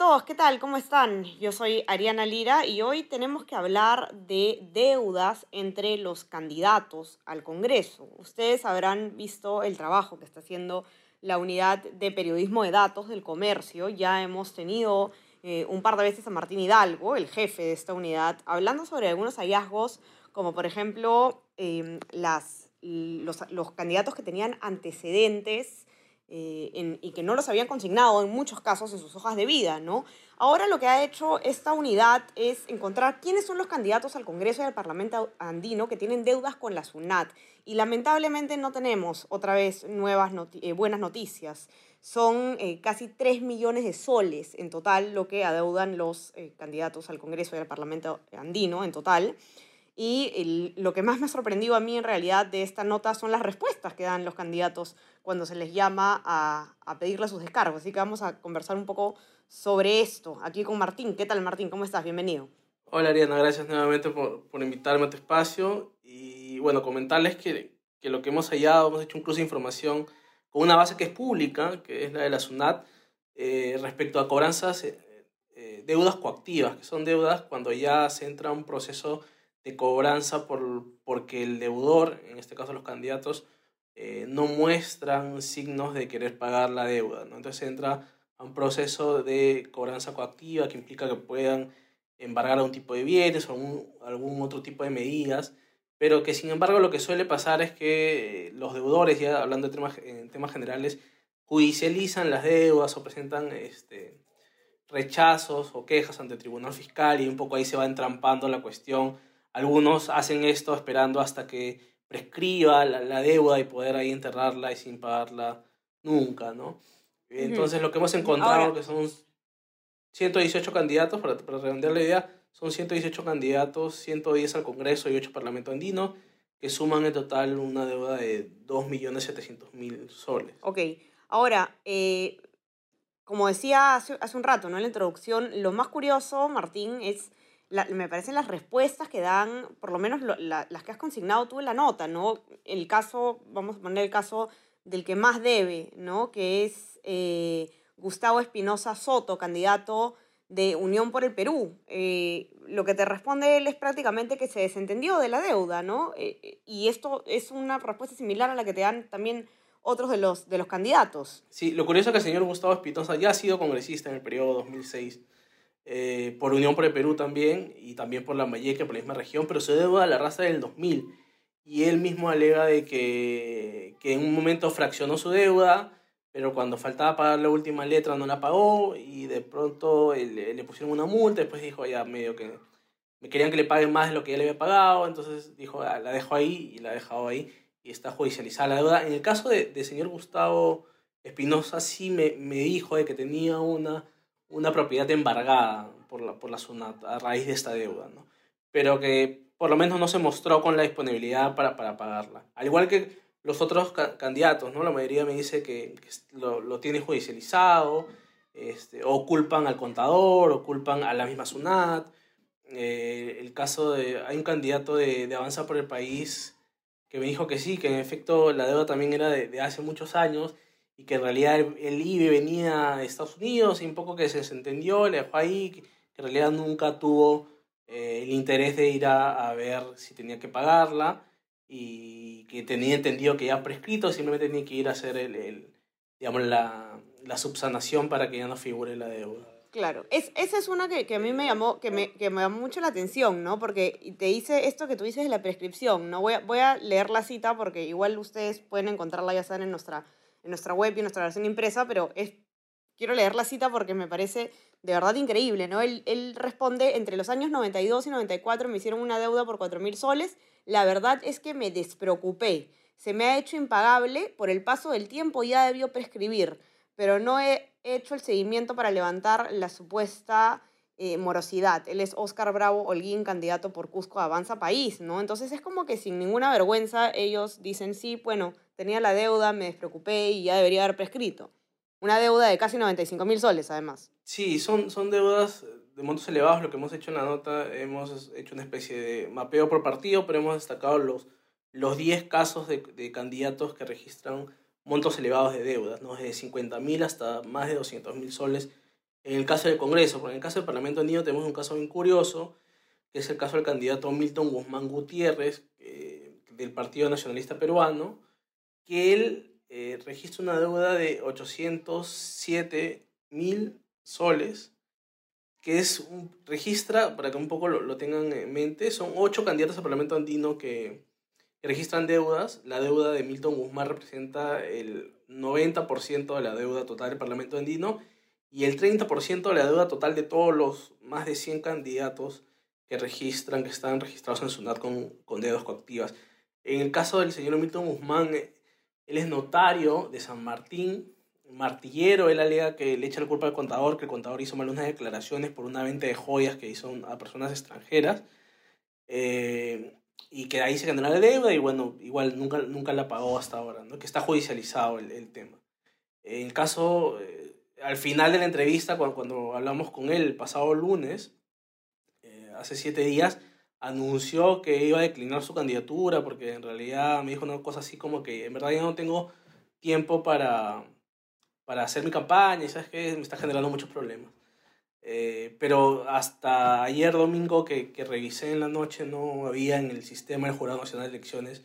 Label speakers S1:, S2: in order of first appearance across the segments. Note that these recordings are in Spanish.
S1: Todos, ¿qué tal? ¿Cómo están? Yo soy Ariana Lira y hoy tenemos que hablar de deudas entre los candidatos al Congreso. Ustedes habrán visto el trabajo que está haciendo la unidad de periodismo de datos del comercio. Ya hemos tenido eh, un par de veces a Martín Hidalgo, el jefe de esta unidad, hablando sobre algunos hallazgos, como por ejemplo em, las, los, los candidatos que tenían antecedentes eh, en- y que no los habían consignado en muchos casos en sus hojas de vida, ¿no? Ahora lo que ha hecho esta unidad es encontrar quiénes son los candidatos al Congreso y al Parlamento andino que tienen deudas con la SUNAT. Y lamentablemente no tenemos otra vez nuevas noti- eh, buenas noticias. Son eh, casi 3 millones de soles en total lo que adeudan los eh, candidatos al Congreso y al Parlamento andino en total. Y el- lo que más me ha sorprendido a mí en realidad de esta nota son las respuestas que dan los candidatos cuando se les llama a, a pedirle sus descargos. Así que vamos a conversar un poco sobre esto aquí con Martín. ¿Qué tal Martín? ¿Cómo estás? Bienvenido.
S2: Hola Ariana, gracias nuevamente por, por invitarme a tu espacio y bueno, comentarles que, que lo que hemos hallado, hemos hecho un cruce de información con una base que es pública, que es la de la SUNAT, eh, respecto a cobranzas, eh, eh, deudas coactivas, que son deudas cuando ya se entra un proceso de cobranza por, porque el deudor, en este caso los candidatos, eh, no muestran signos de querer pagar la deuda. Entonces entra a un proceso de cobranza coactiva que implica que puedan embargar algún tipo de bienes o algún, algún otro tipo de medidas, pero que sin embargo lo que suele pasar es que eh, los deudores, ya hablando de temas, en temas generales, judicializan las deudas o presentan este, rechazos o quejas ante el tribunal fiscal y un poco ahí se va entrampando la cuestión. Algunos hacen esto esperando hasta que prescriba la, la deuda y poder ahí enterrarla y sin pagarla nunca, ¿no? Entonces lo que hemos encontrado
S1: Ahora-
S2: que son 118 candidatos, para, para redondear la idea, son 118 candidatos, 110 al Congreso y 8 al Parlamento andino, que suman en total una deuda de 2.700.000 soles.
S1: Ok, ahora, eh, como decía hace, hace un rato ¿no? en la introducción, lo más curioso, Martín, es, la- me parecen las respuestas que dan, por lo menos lo- la- las que has consignado tú en la nota, ¿no? El caso, vamos a poner el caso del que más debe, ¿no? Que es eh, Gustavo Espinosa Soto, candidato de Unión por el Perú. Eh, lo que te responde él es prácticamente que se desentendió de la deuda, ¿no? Eh, y esto es una respuesta similar a la que te dan también otros de los, de los candidatos.
S2: Sí, lo curioso es que el señor Gustavo Espinosa ya ha sido congresista en el periodo 2006, eh, por Unión por el Perú también, y también por la Mayeca, por la misma región, pero su deuda la raza del 2000. Y él mismo alega de que, que en un momento fraccionó su deuda, pero cuando faltaba pagar la última letra no la pagó, y de pronto eh, le, le pusieron una multa, después dijo ya medio que me querían que le paguen más de lo que ya le había pagado, entonces dijo, "Ah, la dejo ahí, y la ha dejado ahí, y está judicializada la deuda. En el caso de, de señor Gustavo Espinosa sí me, me dijo de que tenía una, una propiedad embargada por la, por la SUNAT a raíz de esta deuda, ¿no? Pero que por lo menos no se mostró con la disponibilidad para, para pagarla. Al igual que los otros ca- candidatos, ¿no? La mayoría me dice que, que lo, lo tiene judicializado, este, o culpan al contador, o culpan a la misma SUNAT. Eh, el caso de, hay un candidato de, de Avanza por el País que me dijo que sí, que en efecto la deuda también era de, de hace muchos años y que en realidad el, IBE venía de Estados Unidos y un poco que se desentendió, le dejó ahí, que, en realidad nunca tuvo eh, el interés de ir a, a ver si tenía que pagarla y que tenía entendido que ya prescrito, simplemente tenía que ir a hacer el, el, digamos, la, la subsanación para que ya no figure la deuda.
S1: Claro, es, esa es una que, que a mí me llamó, que me, que me llamó mucho la atención, ¿no? Porque te dice esto que tú dices de la prescripción, ¿no? Voy a, voy a leer la cita porque igual ustedes pueden encontrarla ya saben en nuestra, en nuestra web y en nuestra versión impresa, pero es, quiero leer la cita porque me parece de verdad increíble, ¿no? Él, él responde, entre los años 92 y 94 me hicieron una deuda por 4 mil soles, la verdad es que me despreocupé, se me ha hecho impagable, por el paso del tiempo ya debió prescribir, pero no he hecho el seguimiento para levantar la supuesta eh, morosidad. Él es Oscar Bravo Holguín, candidato por Cusco Avanza País, ¿no? Entonces es como que sin ninguna vergüenza ellos dicen, sí, bueno, tenía la deuda, me despreocupé y ya debería haber prescrito. Una deuda de casi 95 mil soles, además.
S2: Sí, son, son deudas de montos elevados. Lo que hemos hecho en la nota, hemos hecho una especie de mapeo por partido, pero hemos destacado los, los 10 casos de, de candidatos que registran montos elevados de deudas, ¿no? desde 50 mil hasta más de 200 mil soles en el caso del Congreso. Porque en el caso del Parlamento Andino tenemos un caso bien curioso, que es el caso del candidato Milton Guzmán Gutiérrez, del Partido Nacionalista Peruano, que él eh, registra una deuda de 807 mil soles, que es un, registra, para que un poco lo, lo tengan en mente, son ocho candidatos al Parlamento Andino que, registran deudas. La deuda de Milton Guzmán representa el 90% de la deuda total del Parlamento Andino y el 30% de la deuda total de todos los más de 100 candidatos que registran, que están registrados en SUNAT con, con deudas coactivas. En el caso del señor Milton Guzmán, él es notario de San Martín, martillero, él alega que le echa la culpa al contador, que el contador hizo mal unas declaraciones por una venta de joyas que hizo a personas extranjeras. Eh, y que ahí se generó la deuda y bueno, igual nunca, nunca la pagó hasta ahora, ¿no? que está judicializado el, el tema. En el caso, eh, al final de la entrevista, cuando, hablamos con él el pasado lunes, eh, hace siete días, anunció que iba a declinar su candidatura porque en realidad me dijo una cosa así como que en verdad ya no tengo tiempo para, para hacer mi campaña y sabes que me está generando muchos problemas. Eh, pero hasta ayer domingo que, que, revisé en la noche no había en el sistema del Jurado Nacional de Elecciones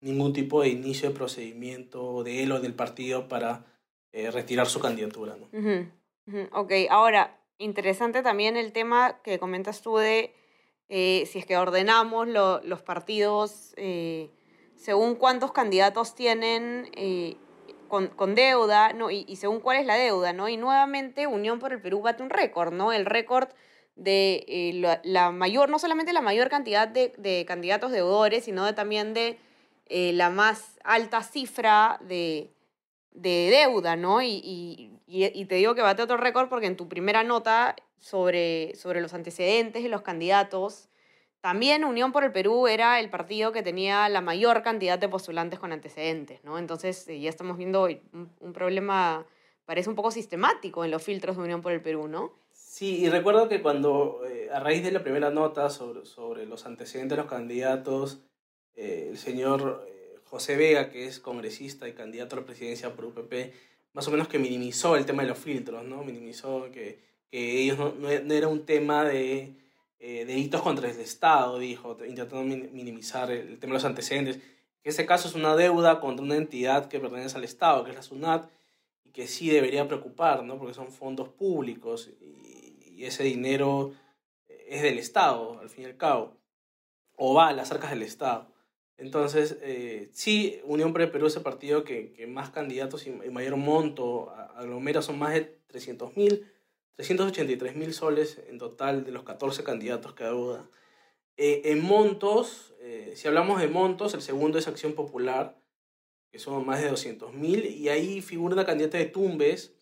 S2: ningún tipo de inicio de procedimiento de él o del partido para eh, retirar su candidatura. ¿no?
S1: Uh. Ok, ahora, interesante también el tema que comentas tú de eh, si es que ordenamos lo, los partidos eh, según cuántos candidatos tienen con, con, deuda ¿no? Y, según cuál es la deuda. ¿no? Y nuevamente Unión por el Perú bate un récord, ¿no? el récord de la, mayor, no solamente la mayor cantidad de, de candidatos deudores, sino también de la más alta cifra de, de deuda, ¿no? Y, y, y, te digo que bate otro récord porque en tu primera nota sobre, sobre los antecedentes de los candidatos, también Unión por el Perú era el partido que tenía la mayor cantidad de postulantes con antecedentes, ¿no? Entonces eh, ya estamos viendo un, un, problema, parece un poco sistemático en los filtros de Unión por el Perú, ¿no?
S2: Sí, y recuerdo que cuando, eh, a raíz de la primera nota sobre, sobre los antecedentes de los candidatos, eh, el señor José Vega, que es congresista y candidato a la presidencia por UPP, más o menos que minimizó el tema de los filtros, ¿no? Minimizó que, que ellos no, no, era un tema de eh, delitos contra el Estado, dijo, intentando minimizar el, tema de los antecedentes. Que ese caso es una deuda contra una entidad que pertenece al Estado, que es la SUNAT, y que sí debería preocupar, ¿no? Porque son fondos públicos y, y ese dinero es del Estado, al fin y al cabo, o va a las arcas del Estado. Entonces, eh, sí, Unión por el Perú es el partido que, que más candidatos y, mayor monto aglomera, son más de 300 mil 383 mil soles en total de los 14 candidatos que duda. Eh, en montos, eh, si hablamos de montos, el segundo es Acción Popular, que son más de 200 mil, y ahí figura una candidata de Tumbes.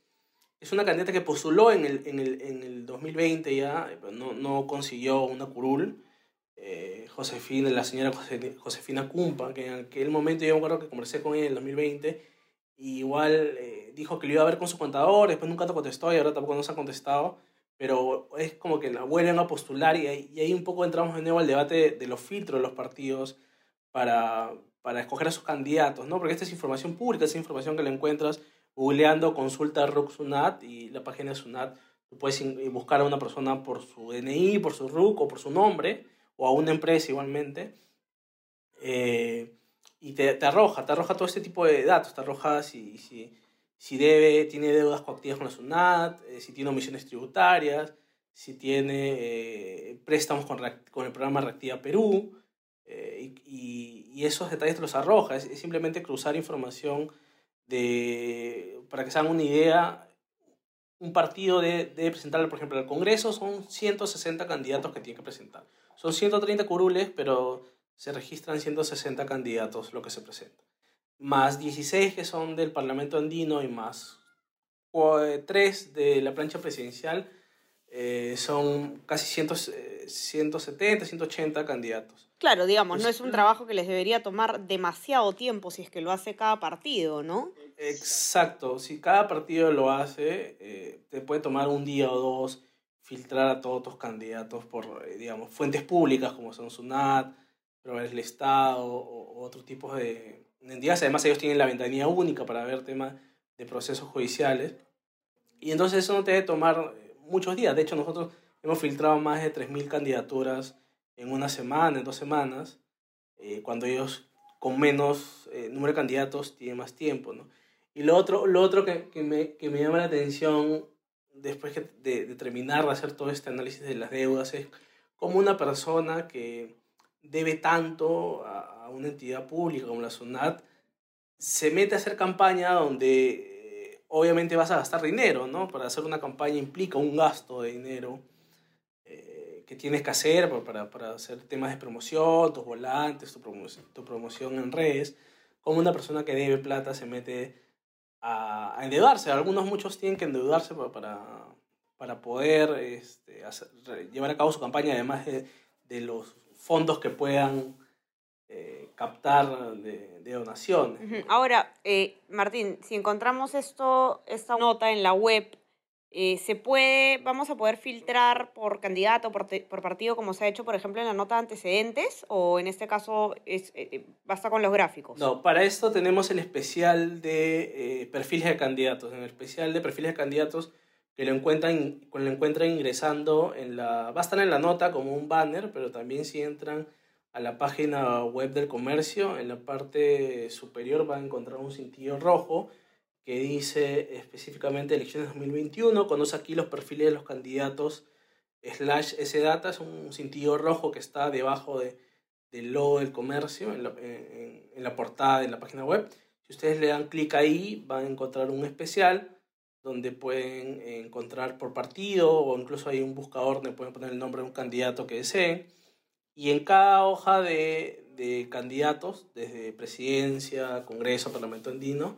S2: Es una candidata que postuló en el, en el, en el 2020 ya, pero no, no consiguió una curul. Eh, Josefina, la señora Josefina Cumpa, que en aquel momento yo me acuerdo que conversé con ella en el 2020, y igual eh, dijo que lo iba a ver con su contador, después nunca te contestó y ahora tampoco nos ha contestado, pero es como que la vuelven a postular y, ahí un poco entramos de nuevo al debate de, los filtros de los partidos para, para escoger a sus candidatos, ¿no? Porque esta es información pública, es información que la encuentras googleando consulta RUC SUNAT y la página de SUNAT. Puedes buscar a una persona por su DNI, por su RUC o por su nombre, o a una empresa igualmente. Eh, y te, arroja, te arroja todo este tipo de datos, te arroja si, si, si debe, tiene deudas coactivas con la SUNAT, eh, si tiene omisiones tributarias, si tiene eh, préstamos con, el programa Reactiva Perú, y, esos detalles te los arroja, es, simplemente cruzar información de, para que se hagan una idea, un partido debe, debe presentar, por ejemplo, al Congreso son 160 candidatos que tiene que presentar. Son 130 curules, pero se registran 160 candidatos lo que se presenta. Más 16 que son del Parlamento andino y más 3 de la plancha presidencial, eh, son casi 100, 170, 180 candidatos.
S1: Claro, digamos, no es un trabajo que les debería tomar demasiado tiempo si es que lo hace cada partido, ¿no?
S2: Exacto, si cada partido lo hace, eh, te puede tomar un día o dos filtrar a todos tus candidatos por, eh, digamos, fuentes públicas como son SUNAT, el Estado o, otros tipos de entidades. Además, ellos tienen la ventanilla única para ver temas de procesos judiciales. Y entonces eso no te debe tomar eh, muchos días. De hecho, nosotros hemos filtrado más de 3.000 candidaturas en una semana, en dos semanas, cuando ellos con menos número de candidatos tienen más tiempo, ¿no? Y lo otro, lo otro que, que, me, que me llama la atención después de, terminar de hacer todo este análisis de las deudas es cómo una persona que debe tanto a, una entidad pública como la SUNAT se mete a hacer campaña donde eh, obviamente vas a gastar dinero, ¿no? Para hacer una campaña implica un gasto de dinero eh, que tienes que hacer para, para, hacer temas de promoción, tus volantes, tu, promoción, tu promoción en redes. Como una persona que debe plata se mete a, endeudarse. Algunos, muchos tienen que endeudarse para, para poder este, llevar a cabo su campaña, además de, de los fondos que puedan eh, captar de, donaciones.
S1: Ahora, eh, Martín, si encontramos esto, esta nota en la web, eh, se puede, vamos a poder filtrar por candidato, por, por, partido, como se ha hecho, por ejemplo, en la nota de antecedentes, o en este caso es, eh, eh, basta con los gráficos.
S2: No, para esto tenemos el especial de perfiles de candidatos. En el especial de perfiles de candidatos que lo encuentran, lo encuentran ingresando en la, va a estar en la nota como un banner, pero también si entran a la página web del comercio, en la parte superior van a encontrar un cintillo rojo que dice específicamente elecciones 2021, conoce aquí los perfiles de los candidatos slash S-Data, es un cintillo rojo que está debajo de, del logo del comercio en la, en, en la portada de la página web. Si ustedes le dan clic ahí, van a encontrar un especial donde pueden encontrar por partido o incluso hay un buscador donde pueden poner el nombre de un candidato que deseen. Y en cada hoja de, de candidatos, desde presidencia, Congreso, Parlamento andino,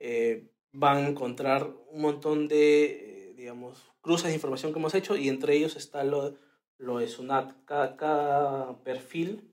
S2: eh, van a encontrar un montón de, eh, digamos, cruces de información que hemos hecho y entre ellos está lo, lo de SUNAT. Cada, cada perfil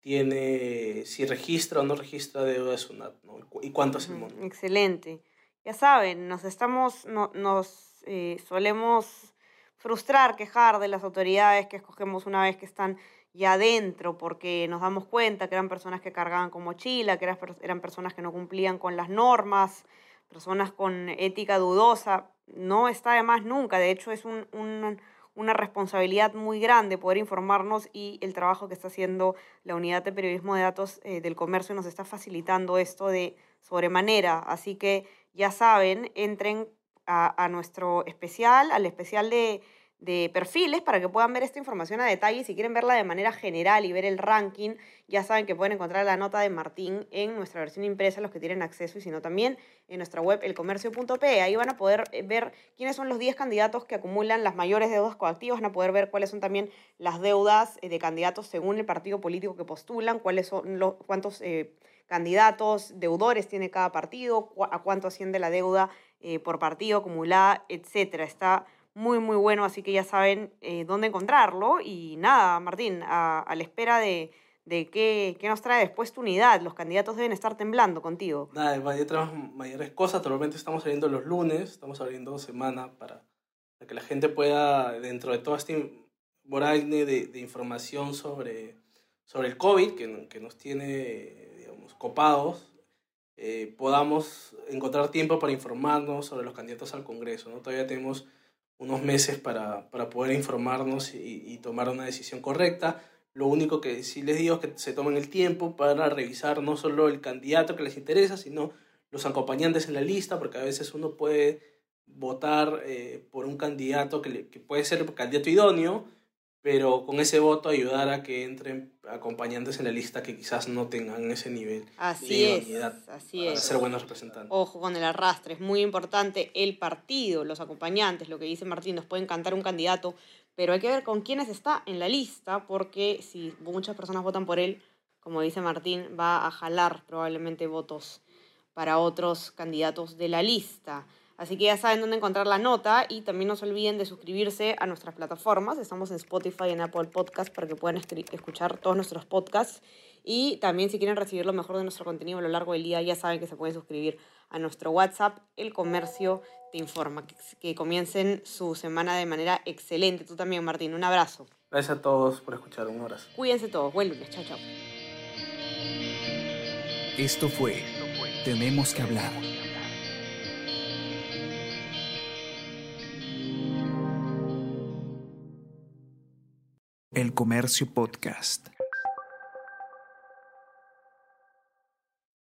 S2: tiene si registra o no registra deuda de SUNAT ¿no? y cuánto es el monto.
S1: Excelente. Ya saben, nos estamos, no, nos eh, solemos frustrar, quejar de las autoridades que escogemos una vez que están ya adentro, porque nos damos cuenta que eran personas que cargaban con mochila, que eran, personas que no cumplían con las normas, personas con ética dudosa. No está de más nunca, de hecho es un, un, una responsabilidad muy grande poder informarnos y el trabajo que está haciendo la unidad de periodismo de datos eh, del comercio nos está facilitando esto de sobremanera. Así que ya saben, entren a nuestro especial, al especial de de perfiles para que puedan ver esta información a detalle. Si quieren verla de manera general y ver el ranking, ya saben que pueden encontrar la nota de Martín en nuestra versión impresa, los que tienen acceso, y si no también en nuestra web elcomercio.pe. Ahí van a poder eh, ver quiénes son los 10 candidatos que acumulan las mayores deudas coactivas, van a poder ver cuáles son también las deudas eh, de candidatos según el partido político que postulan, cuáles son los, cuántos eh, candidatos, deudores tiene cada partido, a cuánto asciende la deuda por partido acumulada, etcétera. Está muy, muy bueno, así que ya saben eh, dónde encontrarlo. Y nada, Martín, a, a la espera de, de qué, qué, nos trae después tu unidad. Los candidatos deben estar temblando contigo.
S2: Nada, hay otras mayores cosas. Normalmente estamos saliendo los lunes, estamos abriendo semana para, para que la gente pueda, dentro de todo este vorágine de, de información sobre, sobre el COVID, que, que nos tiene, digamos, copados, eh, podamos encontrar tiempo para informarnos sobre los candidatos al Congreso. ¿no? Todavía tenemos unos meses para, para poder informarnos y, y, tomar una decisión correcta. Lo único que sí les digo es que se tomen el tiempo para revisar no solo el candidato que les interesa, sino los acompañantes en la lista, porque a veces uno puede votar eh, por un candidato que, le, que puede ser candidato idóneo, pero con ese voto ayudar a que entren acompañantes en la lista que quizás no tengan ese nivel
S1: así
S2: de
S1: es, así
S2: para
S1: es.
S2: ser buenos representantes.
S1: Ojo con el arrastre, es muy importante el partido, los acompañantes, lo que dice Martín, nos puede encantar un candidato, pero hay que ver con quiénes está en la lista, porque si muchas personas votan por él, como dice Martín, va a jalar probablemente votos para otros candidatos de la lista. Así que ya saben dónde encontrar la nota y también no se olviden de suscribirse a nuestras plataformas. Estamos en Spotify y en Apple Podcast para que puedan escuchar todos nuestros podcasts. Y también si quieren recibir lo mejor de nuestro contenido a lo largo del día, ya saben que se pueden suscribir a nuestro WhatsApp, El Comercio Te Informa. Que, que comiencen su semana de manera excelente. Tú también, Martín. Un abrazo.
S2: Gracias a todos por escuchar. Un abrazo.
S1: Cuídense todos. Buen lunes. Chao, chao.
S3: Esto fue Tenemos que hablar. Comercio Podcast.